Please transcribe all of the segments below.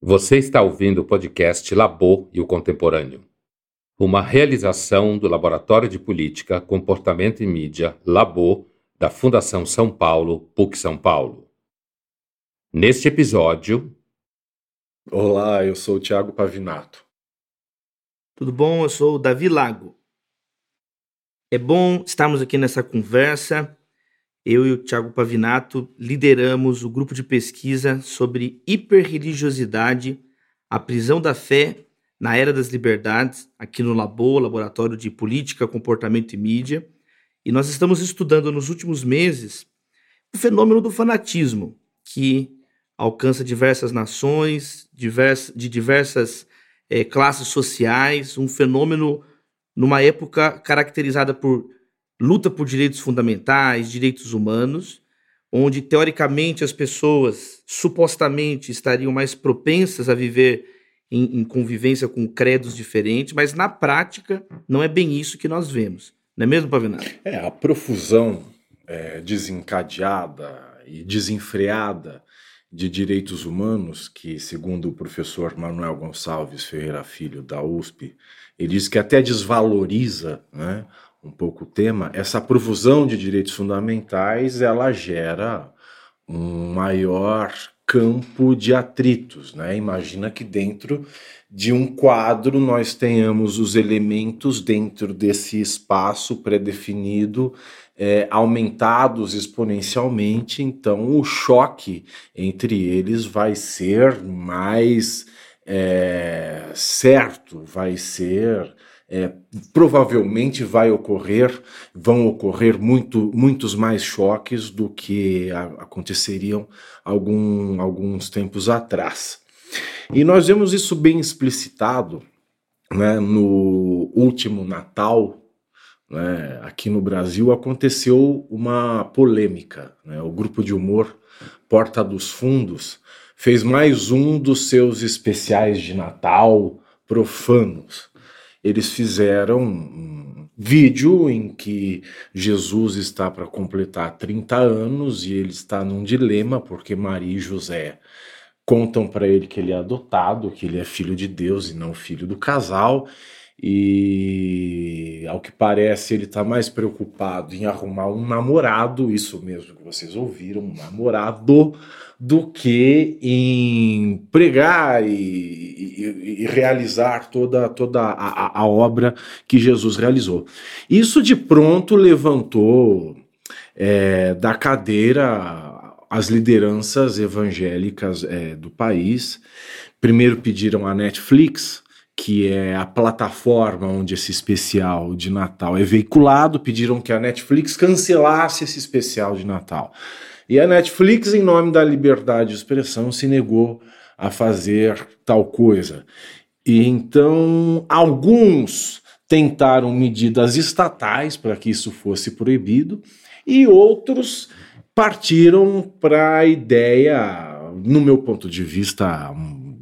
Você está ouvindo o podcast Labô e o Contemporâneo, uma realização do Laboratório de Política, Comportamento e Mídia, Labô, da Fundação São Paulo, PUC São Paulo. Neste episódio. Olá, eu sou o Tiago Pavinato. Tudo bom? Eu sou o Davi Lago. É bom estarmos aqui nessa conversa eu e o Tiago Pavinato lideramos o grupo de pesquisa sobre hiperreligiosidade, a prisão da fé na Era das Liberdades, aqui no Labo, Laboratório de Política, Comportamento e Mídia. E nós estamos estudando nos últimos meses o fenômeno do fanatismo, que alcança diversas nações, de diversas é, classes sociais, um fenômeno numa época caracterizada por luta por direitos fundamentais, direitos humanos, onde teoricamente as pessoas supostamente estariam mais propensas a viver em, em, convivência com credos diferentes, mas na prática não é bem isso que nós vemos. Não é mesmo, Pavinato? É, a profusão é, desencadeada e desenfreada de direitos humanos, que, segundo o professor Manuel Gonçalves Ferreira Filho, da USP, ele diz que até desvaloriza né, um pouco o tema, essa profusão de direitos fundamentais ela gera um maior campo de atritos, né? Imagina que dentro de um quadro nós tenhamos os elementos dentro desse espaço pré-definido é, aumentados exponencialmente, então o choque entre eles vai ser mais é, certo, vai ser é, provavelmente vai ocorrer, vão ocorrer muito, muitos mais choques do que a, aconteceriam algum, alguns tempos atrás. E nós vemos isso bem explicitado né, no último Natal. Né, aqui no Brasil aconteceu uma polêmica. Né, o grupo de humor Porta dos Fundos fez mais um dos seus especiais de Natal profanos eles fizeram um vídeo em que Jesus está para completar 30 anos e ele está num dilema porque Maria e José contam para ele que ele é adotado, que ele é filho de Deus e não filho do casal. E ao que parece, ele está mais preocupado em arrumar um namorado, isso mesmo que vocês ouviram, um namorado, do que em pregar e, e, e realizar toda, toda a, a, obra que Jesus realizou. Isso de pronto levantou é, da cadeira as lideranças evangélicas é, do país. Primeiro pediram a Netflix, que é a plataforma onde esse especial de Natal é veiculado, pediram que a Netflix cancelasse esse especial de Natal. E a Netflix, em nome da liberdade de expressão, se negou a fazer tal coisa. E então alguns tentaram medidas estatais para que isso fosse proibido e outros partiram para a ideia, no meu ponto de vista,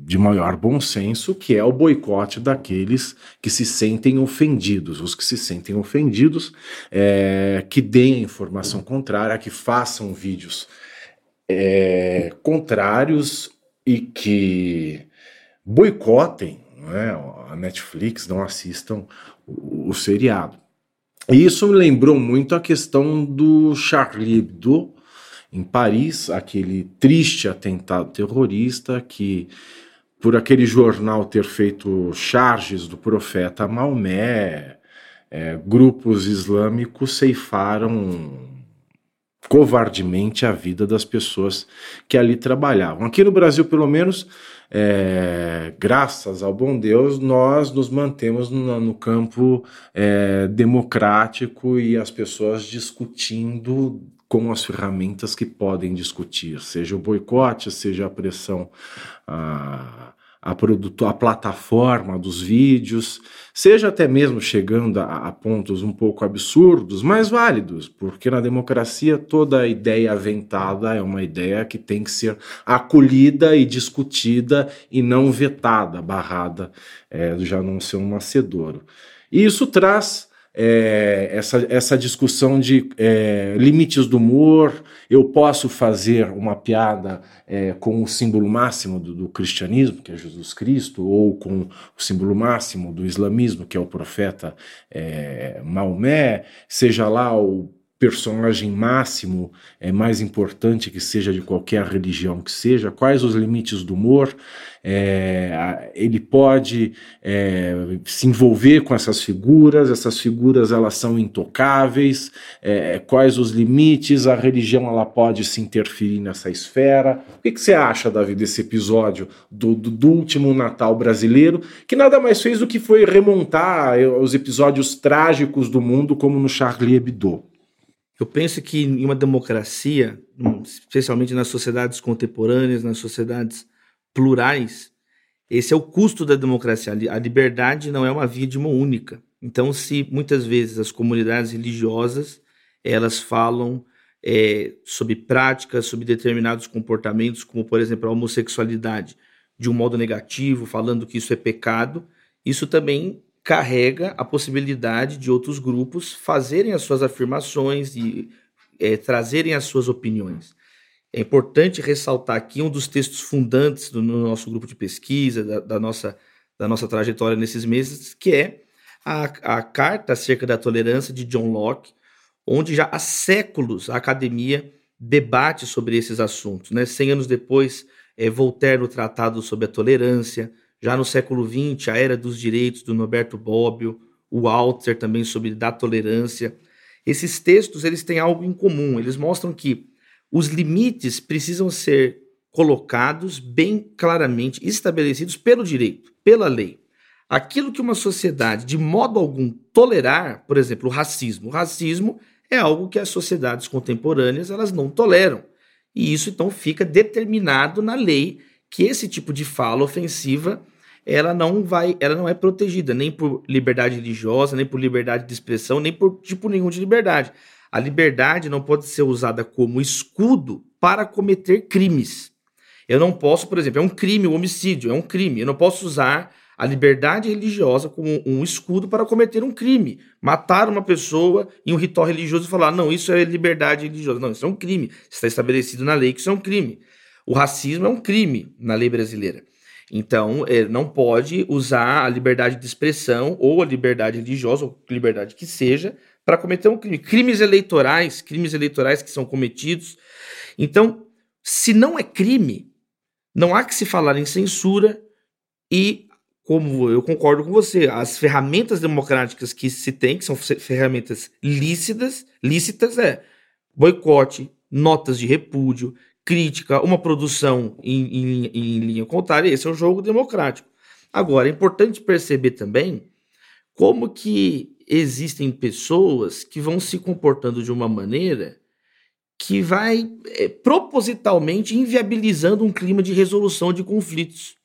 de maior bom senso, que é o boicote daqueles que se sentem ofendidos. Os que se sentem ofendidos, é, que deem a informação contrária, que façam vídeos é, contrários e que boicotem né, a Netflix, não assistam o, o seriado. E isso me lembrou muito a questão do Charlie Hebdo, em Paris, aquele triste atentado terrorista que por aquele jornal ter feito charges do profeta Maomé, é, grupos islâmicos ceifaram covardemente a vida das pessoas que ali trabalhavam. Aqui no Brasil, pelo menos, é, graças ao bom Deus, nós nos mantemos no, no campo é, democrático e as pessoas discutindo com as ferramentas que podem discutir, seja o boicote, seja a pressão a, a, produto, a plataforma dos vídeos, seja até mesmo chegando a, a, pontos um pouco absurdos, mas válidos, porque na democracia toda ideia aventada é uma ideia que tem que ser acolhida e discutida e não vetada, barrada, é, já não ser um nascedouro. E isso traz é, essa, essa discussão de é, limites do humor. Eu posso fazer uma piada é, com o símbolo máximo do, do, cristianismo, que é Jesus Cristo, ou com o símbolo máximo do islamismo, que é o profeta é, Maomé, seja lá o personagem máximo é mais importante que seja de qualquer religião que seja, quais os limites do humor, é, ele pode é, se envolver com essas figuras, essas figuras elas são intocáveis, é, quais os limites, a religião ela pode se interferir nessa esfera. O que, que você acha, Davi, desse episódio do, do, do último Natal brasileiro, que nada mais fez do que foi remontar os episódios trágicos do mundo, como no Charlie Hebdo? Eu penso que em uma democracia, especialmente nas sociedades contemporâneas, nas sociedades plurais, esse é o custo da democracia. A liberdade não é uma via de mão única. Então, se muitas vezes as comunidades religiosas elas falam é, sobre práticas, sobre determinados comportamentos, como por exemplo a homossexualidade, de um modo negativo, falando que isso é pecado, isso também carrega a possibilidade de outros grupos fazerem as suas afirmações e é, trazerem as suas opiniões. É importante ressaltar aqui um dos textos fundantes do no nosso grupo de pesquisa, da, da, nossa, da nossa trajetória nesses meses, que é a, a Carta acerca da Tolerância de John Locke, onde já há séculos a academia debate sobre esses assuntos. Né? Cem anos depois, é, Voltaire no Tratado sobre a Tolerância, já no século XX, a Era dos Direitos, do Norberto Bobbio, o Walter também sobre da tolerância. Esses textos eles têm algo em comum, eles mostram que os limites precisam ser colocados bem claramente estabelecidos pelo direito, pela lei. Aquilo que uma sociedade de modo algum tolerar, por exemplo, o racismo. O racismo é algo que as sociedades contemporâneas elas não toleram. E isso então fica determinado na lei que esse tipo de fala ofensiva ela não vai, ela não é protegida nem por liberdade religiosa, nem por liberdade de expressão, nem por tipo nenhum de liberdade. A liberdade não pode ser usada como escudo para cometer crimes. Eu não posso, por exemplo, é um crime, o um homicídio é um crime. Eu não posso usar a liberdade religiosa como um escudo para cometer um crime. Matar uma pessoa em um ritual religioso e falar, não, isso é liberdade religiosa. Não, isso é um crime. Está estabelecido na lei que isso é um crime. O racismo é um crime na lei brasileira. Então, ele não pode usar a liberdade de expressão ou a liberdade religiosa, ou liberdade que seja, para cometer um crime. Crimes eleitorais, crimes eleitorais que são cometidos. Então, se não é crime, não há que se falar em censura e, como eu concordo com você, as ferramentas democráticas que se tem, que são ferramentas lícitas, lícitas é boicote, notas de repúdio, crítica, uma produção em, em, em linha contrária, esse é um jogo democrático. Agora, é importante perceber também como que existem pessoas que vão se comportando de uma maneira que vai é, propositalmente inviabilizando um clima de resolução de conflitos.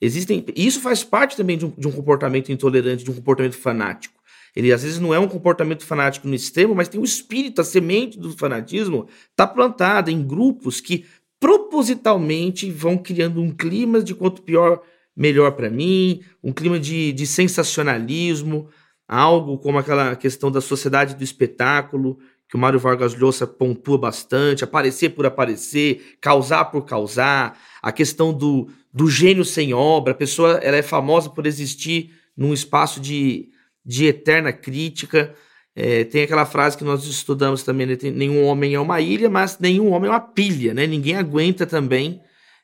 Existem, isso faz parte também de um, de um comportamento intolerante, de um comportamento fanático. Ele às vezes não é um comportamento fanático no extremo, mas tem o espírito, a semente do fanatismo está plantada em grupos que propositalmente vão criando um clima de quanto pior, melhor para mim, um clima de, de sensacionalismo, algo como aquela questão da sociedade do espetáculo, que o Mário Vargas Llosa pontua bastante, aparecer por aparecer, causar por causar, a questão do, do gênio sem obra, a pessoa ela é famosa por existir num espaço de de eterna crítica. É, tem aquela frase que nós estudamos também, né? nenhum homem é uma ilha, mas nenhum homem é uma pilha, né? Ninguém aguenta também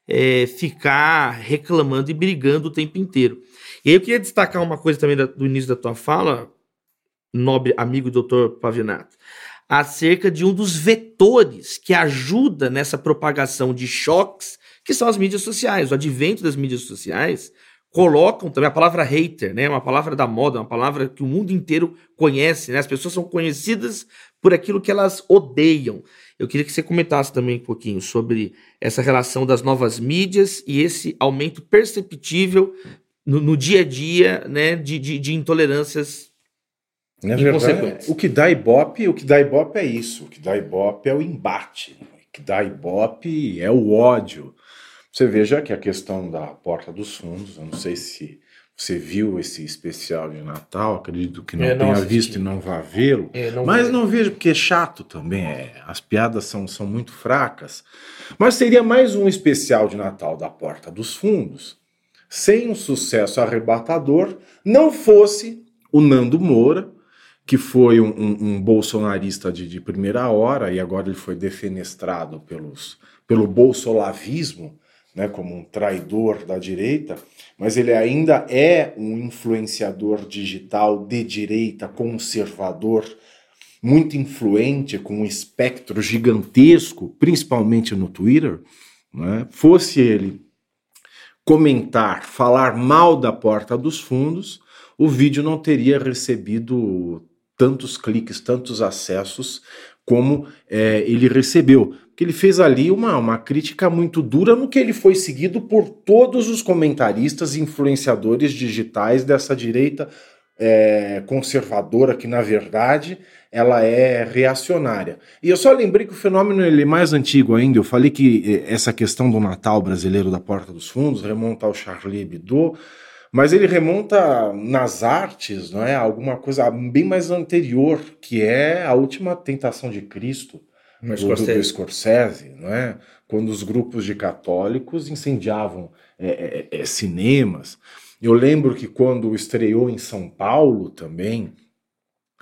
é, ficar reclamando e brigando o tempo inteiro. E aí eu queria destacar uma coisa também do início da tua fala, nobre amigo doutor Pavinato, acerca de um dos vetores que ajuda nessa propagação de choques, que são as mídias sociais. O advento das mídias sociais colocam também a palavra hater, né? Uma palavra da moda, uma palavra que o mundo inteiro conhece, né? As pessoas são conhecidas por aquilo que elas odeiam. Eu queria que você comentasse também um pouquinho sobre essa relação das novas mídias e esse aumento perceptível no, no dia a dia, né? De, de, de intolerâncias. Na verdade, o que dá ibope, o que dá ibope é isso. O que dá ibope é o embate. O que dá ibope é o ódio você veja que a questão da porta dos fundos, eu não sei se você viu esse especial de Natal, acredito que não, tenha visto e não vá vê-lo. Mas não vejo porque é chato também. É, as piadas são, são muito fracas. Mas seria mais um especial de Natal da Porta dos Fundos, sem um sucesso arrebatador, não fosse o Nando Moura, que foi um, um, um bolsonarista de, de, primeira hora e agora ele foi defenestrado pelos, pelo bolsolavismo, né, como um traidor da direita, mas ele ainda é um influenciador digital de direita, conservador, muito influente, com um espectro gigantesco, principalmente no Twitter. Né? Fosse ele comentar, falar mal da porta dos fundos, o vídeo não teria recebido tantos cliques, tantos acessos como é, ele recebeu. Porque ele fez ali uma, uma crítica muito dura no que ele foi seguido por todos os comentaristas e influenciadores digitais dessa direita é, conservadora, que na verdade ela é reacionária. E eu só lembrei que o fenômeno ele é mais antigo ainda. Eu falei que é, essa questão do Natal brasileiro da Porta dos Fundos remonta ao Charlie Hebdo, mas ele remonta nas artes, não é? Alguma coisa bem mais anterior, que é a última tentação de Cristo do Scorsese. do Scorsese, não é? Quando os grupos de católicos incendiavam é, é, é, cinemas. Eu lembro que quando estreou em São Paulo também,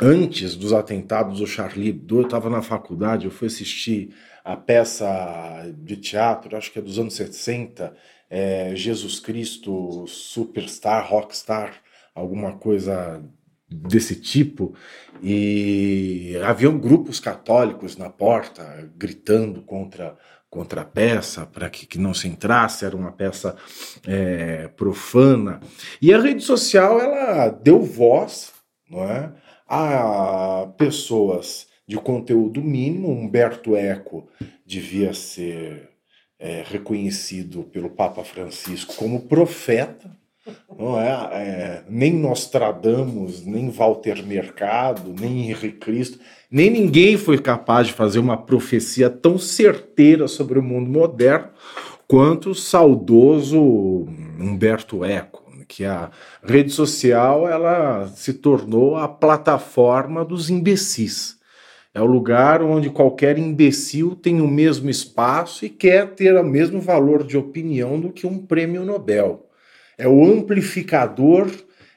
antes dos atentados do Charlie Hebdo, eu estava na faculdade, eu fui assistir a peça de teatro, acho que é dos anos 60, é, Jesus Cristo Superstar, Rockstar, alguma coisa desse tipo, e haviam grupos católicos na porta gritando contra contra a peça para que, que não se entrasse, era uma peça é, profana. E a rede social ela deu voz não é, a pessoas de conteúdo mínimo. Humberto Eco devia ser é, reconhecido pelo Papa Francisco como profeta, não é? é? nem Nostradamus, nem Walter Mercado, nem Henrique Cristo, nem ninguém foi capaz de fazer uma profecia tão certeira sobre o mundo moderno quanto o saudoso Humberto Eco, que a rede social ela se tornou a plataforma dos imbecis. É o lugar onde qualquer imbecil tem o mesmo espaço e quer ter o mesmo valor de opinião do que um prêmio Nobel. É o amplificador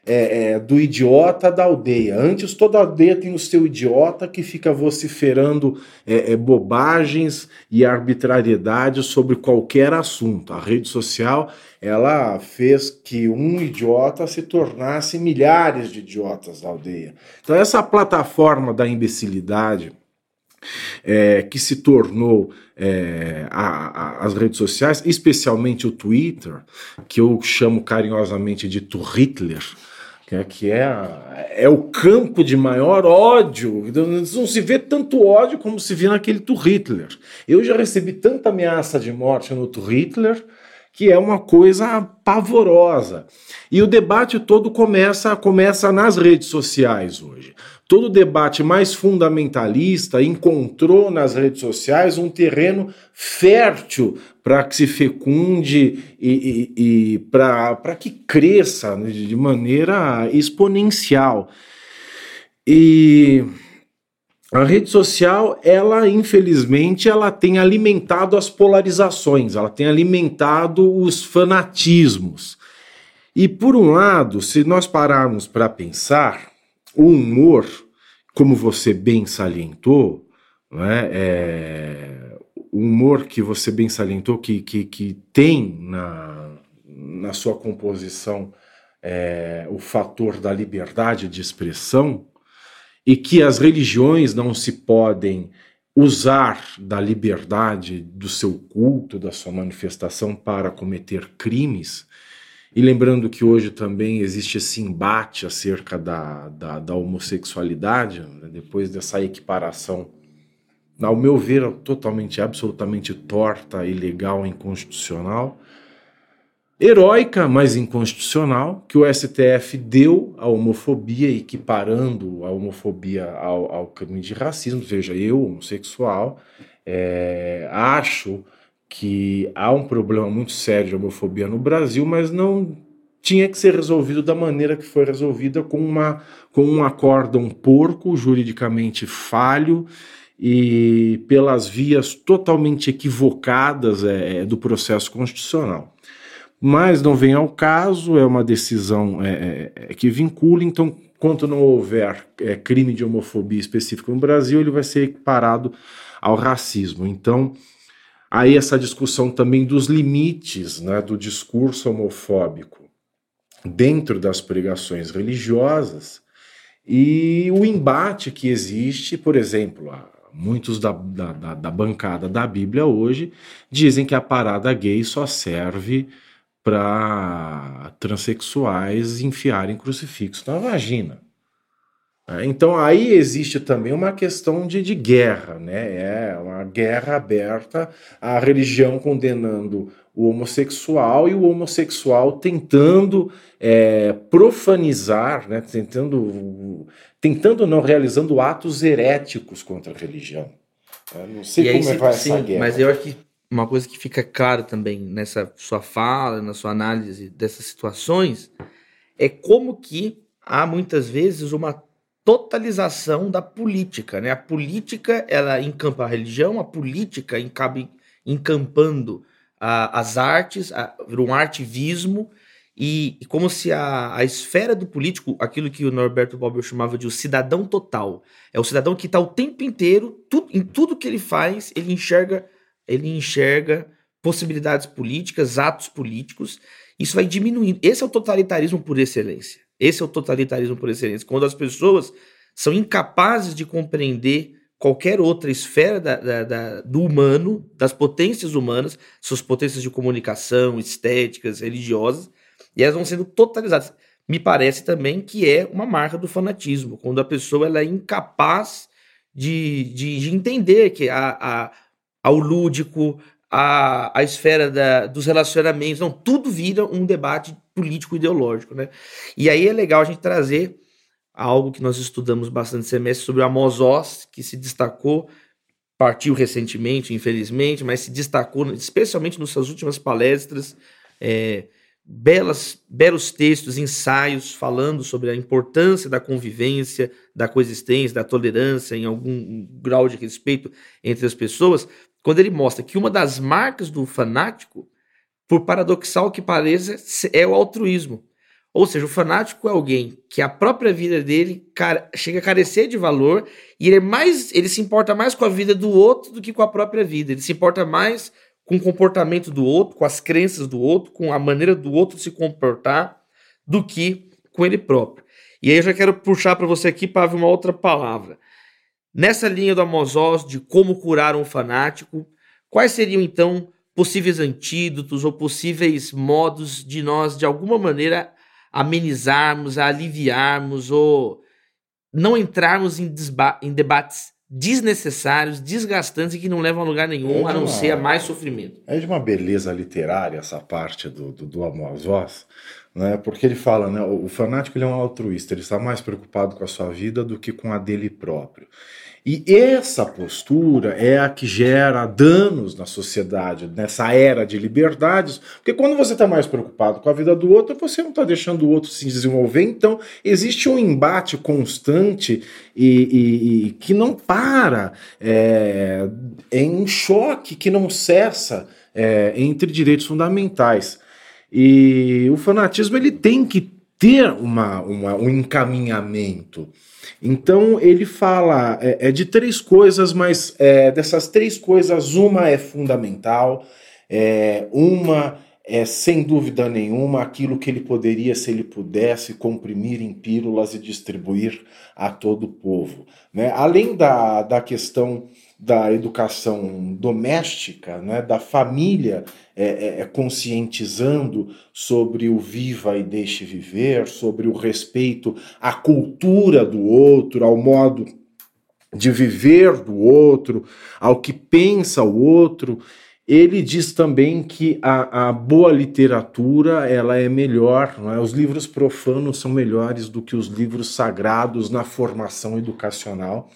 é, é, do idiota da aldeia. Antes, toda aldeia tem o seu idiota que fica vociferando é, é bobagens e arbitrariedades sobre qualquer assunto. A rede social ela fez que um idiota se tornasse milhares de idiotas da aldeia. Então, essa plataforma da imbecilidade. É, que se tornou é, a, a, as redes sociais, especialmente o Twitter, que eu chamo carinhosamente de Hitler, que é, que é, é o campo de maior ódio. Não se vê tanto ódio como se vê naquele Hitler. Eu já recebi tanta ameaça de morte no Hitler que é uma coisa pavorosa. E o debate todo começa, começa nas redes sociais hoje. Todo debate mais fundamentalista encontrou nas redes sociais um terreno fértil para que se fecunde e, e, e para que cresça de maneira exponencial. E a rede social, ela infelizmente, ela tem alimentado as polarizações, ela tem alimentado os fanatismos. E por um lado, se nós pararmos para pensar, o humor, como você bem salientou, né, é, o humor que você bem salientou, que, que, que tem na, na sua composição é, o fator da liberdade de expressão, e que as religiões não se podem usar da liberdade do seu culto, da sua manifestação para cometer crimes. E lembrando que hoje também existe esse embate acerca da, da, da homossexualidade, né, depois dessa equiparação, ao meu ver, totalmente, absolutamente torta, ilegal, inconstitucional heróica, mas inconstitucional, que o STF deu à homofobia, equiparando a homofobia ao, ao crime de racismo. Veja, eu, homossexual, é, acho que há um problema muito sério de homofobia no Brasil, mas não tinha que ser resolvido da maneira que foi resolvida, com, uma, com um acórdão porco, juridicamente falho, e pelas vias totalmente equivocadas é, é, do processo constitucional. Mas não vem ao caso, é uma decisão é, é, é que vincula, então, quanto não houver é, crime de homofobia específico no Brasil, ele vai ser equiparado ao racismo. Então, aí essa discussão também dos limites né, do discurso homofóbico dentro das pregações religiosas e o embate que existe, por exemplo, muitos da, da, da, bancada da Bíblia hoje dizem que a parada gay só serve para transexuais enfiarem crucifixo na vagina. É, então aí existe também uma questão de, de guerra, né? É uma guerra aberta, a religião condenando o homossexual e o homossexual tentando é, profanizar, né? tentando, tentando não realizando atos heréticos contra a religião. Eu não sei e como aí, vai sim, essa guerra. Mas eu acho que uma coisa que fica claro também nessa sua fala, na sua análise dessas situações, é como que há muitas vezes uma totalização da política, né? A política, ela encampa a religião, a política acaba encampando as artes, a, um artivismo, e, e, como se a, a esfera do político, aquilo que o Norberto Bobbio chamava de o cidadão total, é o cidadão que está o tempo inteiro, em tudo que ele faz, ele enxerga, ele enxerga possibilidades políticas, atos políticos, isso vai diminuindo. Esse é o totalitarismo por excelência. Esse é o totalitarismo por excelência. Quando as pessoas são incapazes de compreender qualquer outra esfera da, da, da, do humano, das potências humanas, suas potências de comunicação, estéticas, religiosas, e elas vão sendo totalizadas. Me parece também que é uma marca do fanatismo, quando a pessoa ela é incapaz de, de, de entender que a, a, ao lúdico, a, a esfera da, dos relacionamentos, não, tudo vira um debate político-ideológico, né? E aí é legal a gente trazer algo que nós estudamos bastante semestre sobre o Amos Oz, que se destacou, partiu recentemente, infelizmente, mas se destacou especialmente nas suas últimas palestras, é, belas, belos textos, ensaios falando sobre a importância da convivência, da coexistência, da tolerância, em algum grau de respeito entre as pessoas, quando ele mostra que uma das marcas do fanático, por paradoxal que pareça, é o altruísmo. Ou seja, o fanático é alguém que a própria vida dele chega a carecer de valor e ele é mais, ele se importa mais com a vida do outro do que com a própria vida. Ele se importa mais com o comportamento do outro, com as crenças do outro, com a maneira do outro se comportar, do que com ele próprio. E aí eu já quero puxar para você aqui para uma outra palavra. Nessa linha do Amosós de como curar um fanático, quais seriam então possíveis antídotos ou possíveis modos de nós, de alguma maneira, amenizarmos, aliviarmos ou não entrarmos em, em debates desnecessários, desgastantes e que não levam a lugar nenhum, é a não uma, ser a mais sofrimento. É de uma beleza literária essa parte do, do, do Amos Oz, né? porque ele fala, né, o fanático ele é um altruísta, ele está mais preocupado com a sua vida do que com a dele próprio. E essa postura é a que gera danos na sociedade, nessa era de liberdades, porque quando você está mais preocupado com a vida do outro, você não está deixando o outro se desenvolver, então existe um embate constante e, e, e que não para, é, é um choque que não cessa é, entre direitos fundamentais. E o fanatismo ele tem que ter uma, uma um encaminhamento. Então ele fala é, é de três coisas, mas é, dessas três coisas, uma é fundamental, é, uma é sem dúvida nenhuma aquilo que ele poderia, se ele pudesse, comprimir em pílulas e distribuir a todo o povo. Né? Além da, da questão da educação doméstica, né, da família é, é, é, conscientizando sobre o viva e deixe viver, sobre o respeito à cultura do outro, ao modo de viver do outro, ao que pensa o outro. Ele diz também que a, a, boa literatura ela é melhor, é? os livros profanos são melhores do que os livros sagrados na formação educacional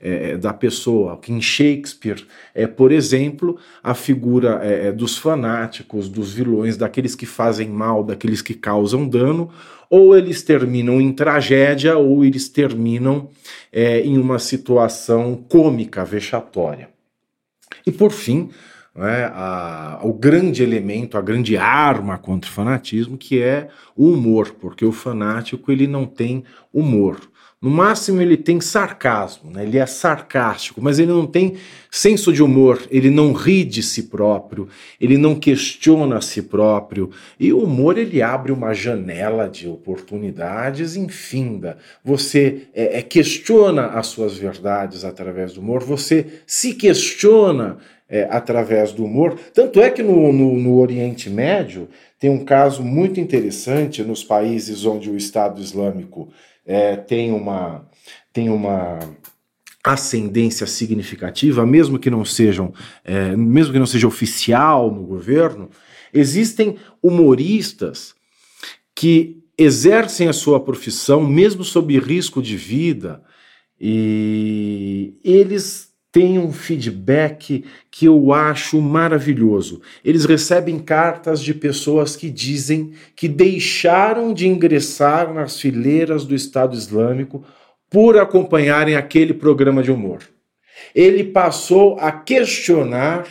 é, da pessoa. Em Shakespeare, é, por exemplo, a figura é, é, dos fanáticos, dos vilões, daqueles que fazem mal, daqueles que causam dano, ou eles terminam em tragédia, ou eles terminam é, em uma situação cômica, vexatória. E por fim, é, a, o grande elemento, a grande arma contra o fanatismo, que é o humor, porque o fanático ele não tem humor. No máximo ele tem sarcasmo, né? ele é sarcástico, mas ele não tem senso de humor, ele não ri de si próprio, ele não questiona a si próprio. E o humor ele abre uma janela de oportunidades infinda. Você é, é, questiona as suas verdades através do humor, você se questiona é, através do humor. Tanto é que no, no, no, Oriente Médio tem um caso muito interessante nos países onde o Estado Islâmico é, tem, uma, tem uma ascendência significativa, mesmo que não sejam, é, mesmo que não seja oficial no governo, existem humoristas que exercem a sua profissão mesmo sob risco de vida e eles tem um feedback que eu acho maravilhoso. Eles recebem cartas de pessoas que dizem que deixaram de ingressar nas fileiras do Estado Islâmico por acompanharem aquele programa de humor. Ele passou a questionar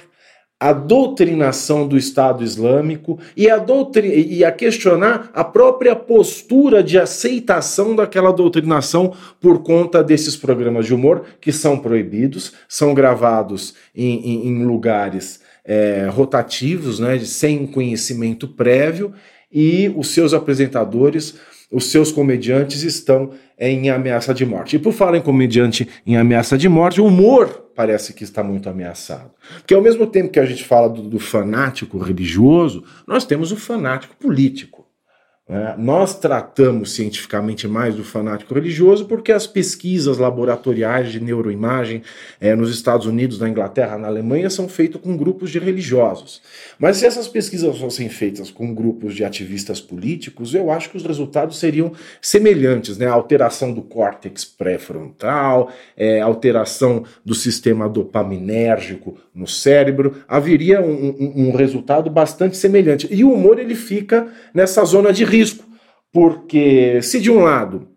a doutrinação do Estado Islâmico e a, e a questionar a própria postura de aceitação daquela doutrinação por conta desses programas de humor que são proibidos, são gravados em, em, em lugares é, rotativos, né, sem conhecimento prévio, e os seus apresentadores os seus comediantes estão em ameaça de morte. E por falar em comediante em ameaça de morte, o humor parece que está muito ameaçado. Porque ao mesmo tempo que a gente fala do, do fanático religioso, nós temos o fanático político. É, nós tratamos cientificamente mais do fanático religioso porque as pesquisas laboratoriais de neuroimagem é, nos Estados Unidos, na Inglaterra, na Alemanha são feitas com grupos de religiosos. Mas se essas pesquisas fossem feitas com grupos de ativistas políticos, eu acho que os resultados seriam semelhantes, né? alteração do córtex pré-frontal, é, alteração do sistema dopaminérgico no cérebro, haveria um, um, um resultado bastante semelhante. E o humor ele fica nessa zona de risco risco, porque se de um lado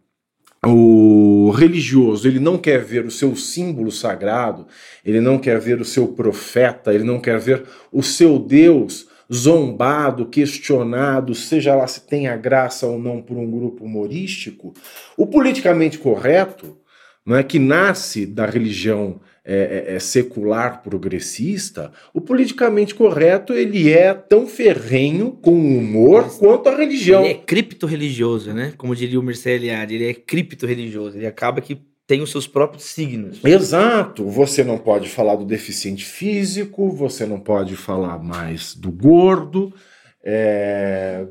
o religioso ele não quer ver o seu símbolo sagrado, ele não quer ver o seu profeta, ele não quer ver o seu Deus zombado, questionado, seja lá se tem a graça ou não por um grupo humorístico, o politicamente correto, não é que nasce da religião é, é, é, secular progressista, o politicamente correto ele é tão ferrenho com o humor Mas, quanto a religião. Ele é cripto-religioso, né? Como diria o Mircea Eliade, ele é cripto-religioso. Ele acaba que tem os seus próprios signos. Exato. Você não pode falar do deficiente físico, você não pode falar mais do gordo, é,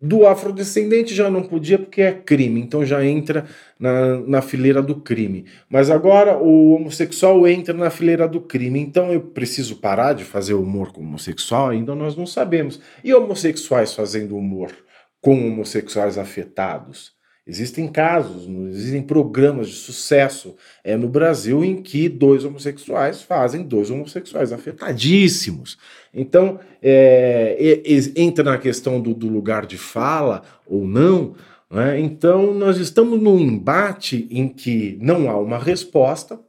do afrodescendente já não podia porque é crime, então já entra na, na fileira do crime. Mas agora o homossexual entra na fileira do crime, então eu preciso parar de fazer humor com homossexual? Ainda nós não sabemos. E homossexuais fazendo humor com homossexuais afetados? Existem casos, existem programas de sucesso é, no Brasil em que dois homossexuais fazem dois homossexuais afetadíssimos. Então, é, é, entra na questão do, do, lugar de fala ou não. Né? Então, nós estamos num embate em que não há uma resposta,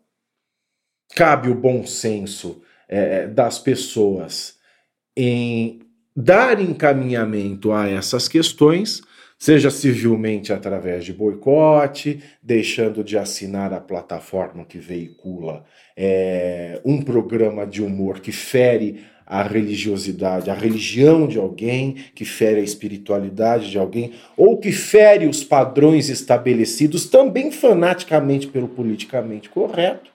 cabe o bom senso é, das pessoas em dar encaminhamento a essas questões seja civilmente através de boicote, deixando de assinar a plataforma que veicula é, um programa de humor que fere a religiosidade, a religião de alguém, que fere a espiritualidade de alguém, ou que fere os padrões estabelecidos também fanaticamente pelo politicamente correto,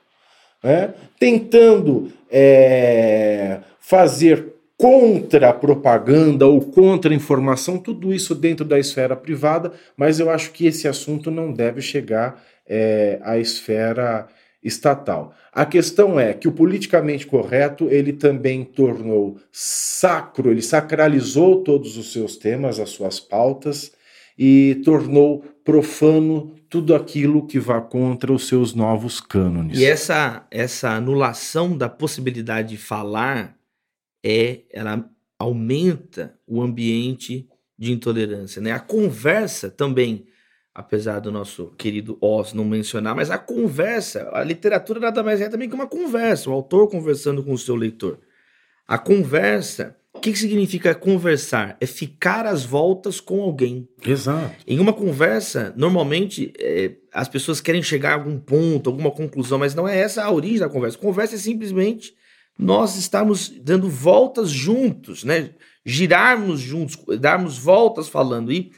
né? tentando é, fazer contra a propaganda ou contra a informação, tudo isso dentro da esfera privada, mas eu acho que esse assunto não deve chegar é, à esfera estatal. A questão é que o politicamente correto ele também tornou sacro, ele sacralizou todos os seus temas, as suas pautas e tornou profano tudo aquilo que vá contra os seus novos cânones. E essa essa anulação da possibilidade de falar é ela aumenta o ambiente de intolerância, né? A conversa também apesar do nosso querido Oz não mencionar, mas a conversa, a literatura nada mais é também que uma conversa, o autor conversando com o seu leitor. A conversa, o que, que significa conversar? É ficar às voltas com alguém. Exato. Em uma conversa, normalmente é, as pessoas querem chegar a algum ponto, alguma conclusão, mas não é essa a origem da conversa. Conversa é simplesmente nós estarmos dando voltas juntos, né? Girarmos juntos, darmos voltas falando. E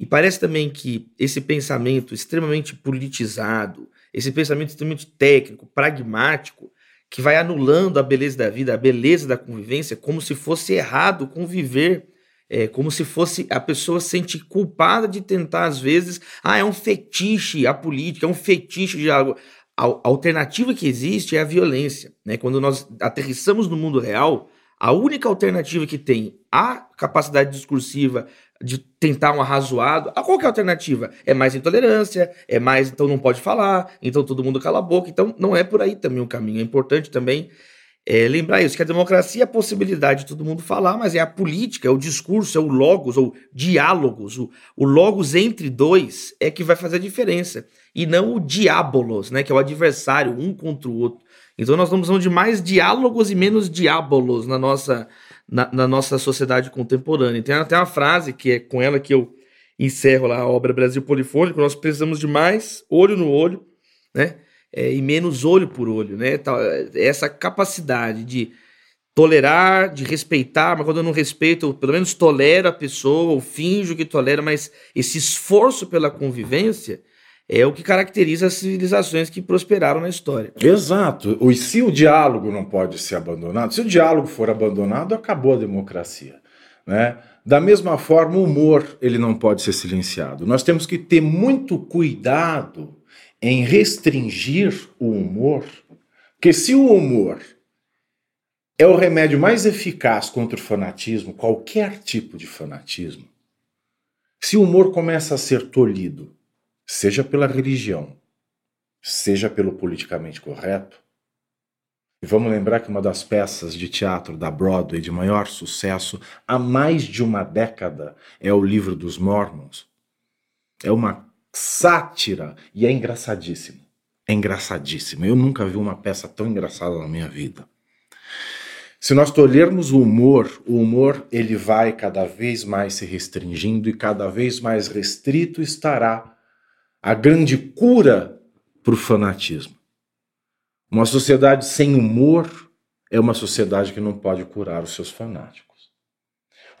e parece também que esse pensamento extremamente politizado, esse pensamento extremamente técnico, pragmático, que vai anulando a beleza da vida, a beleza da convivência, como se fosse errado conviver, é, como se fosse a pessoa se culpada de tentar, às vezes, ah, é um fetiche a política, é um fetiche de algo. A, alternativa que existe é a violência. Né? Quando nós aterrissamos no mundo real, a única alternativa que tem a capacidade discursiva de tentar um arrazoado, a qualquer alternativa é mais intolerância, é mais então não pode falar, então todo mundo cala a boca. Então não é por aí também o caminho. É importante também é, lembrar isso, que a democracia é a possibilidade de todo mundo falar, mas é a política, é o discurso, é o logos, ou diálogos. O, o logos entre dois é que vai fazer a diferença. E não o diabolos, né, que é o adversário, um contra o outro. Então nós estamos falando de mais diálogos e menos diabolos na nossa, na, na, nossa sociedade contemporânea. Tem até uma frase que é com ela que eu encerro lá a obra Brasil Polifônico, nós precisamos de mais olho no olho, né? É, e menos olho por olho, né? Essa capacidade de tolerar, de respeitar, mas quando eu não respeito, eu pelo menos tolero a pessoa, ou finjo que tolero, mas esse esforço pela convivência é o que caracteriza as civilizações que prosperaram na história. Exato. E se o diálogo não pode ser abandonado, se o diálogo for abandonado, acabou a democracia. Né? Da mesma forma, o humor ele não pode ser silenciado. Nós temos que ter muito cuidado em restringir o humor, porque se o humor é o remédio mais eficaz contra o fanatismo, qualquer tipo de fanatismo, se o humor começa a ser tolhido, seja pela religião, seja pelo politicamente correto. E vamos lembrar que uma das peças de teatro da Broadway de maior sucesso há mais de uma década é o Livro dos Mormons. É uma sátira e é engraçadíssimo. É engraçadíssimo. Eu nunca vi uma peça tão engraçada na minha vida. Se nós tolhermos o humor, o humor ele vai cada vez mais se restringindo e cada vez mais restrito estará a grande cura para o fanatismo. Uma sociedade sem humor é uma sociedade que não pode curar os seus fanáticos.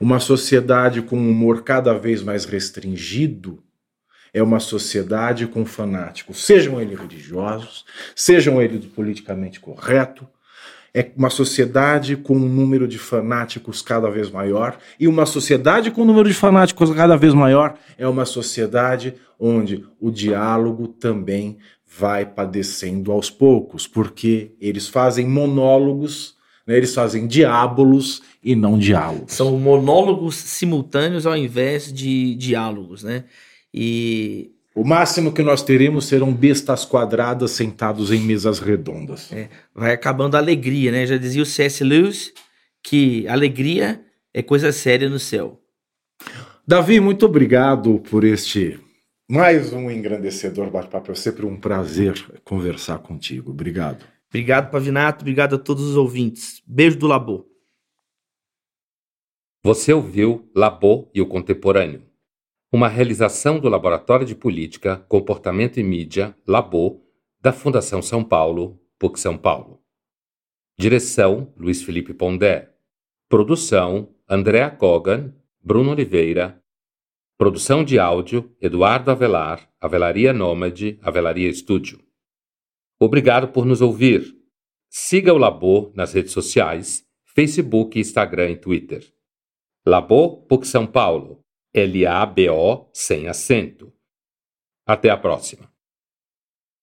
Uma sociedade com humor cada vez mais restringido é uma sociedade com fanáticos, sejam eles religiosos, sejam eles politicamente correto, é uma sociedade com um número de fanáticos cada vez maior, e uma sociedade com um número de fanáticos cada vez maior é uma sociedade onde o diálogo também vai padecendo aos poucos, porque eles fazem monólogos, né, eles fazem diábolos e não diálogos. São monólogos simultâneos ao invés de diálogos, né? E o máximo que nós teremos serão bestas quadradas sentados em mesas redondas. É, vai acabando a alegria, né? Já dizia o C.S. Lewis que alegria é coisa séria no céu. Davi, muito obrigado por este mais um engrandecedor bate-papo. É sempre um prazer conversar contigo. Obrigado. Obrigado, Pavinato. Obrigado a todos os ouvintes. Beijo do Labô. Você ouviu Labô e o Contemporâneo uma realização do Laboratório de Política, Comportamento e Mídia, Labo, da Fundação São Paulo, PUC São Paulo. Direção: Luiz Felipe Pondé. Produção: Andréa Kogan, Bruno Oliveira. Produção de áudio: Eduardo Avelar, Avelaria Nômade, Avelaria Estúdio. Obrigado por nos ouvir. Siga o Labo nas redes sociais, Facebook, Instagram e Twitter. Labo PUC São Paulo L-A-B-O sem acento. Até a próxima.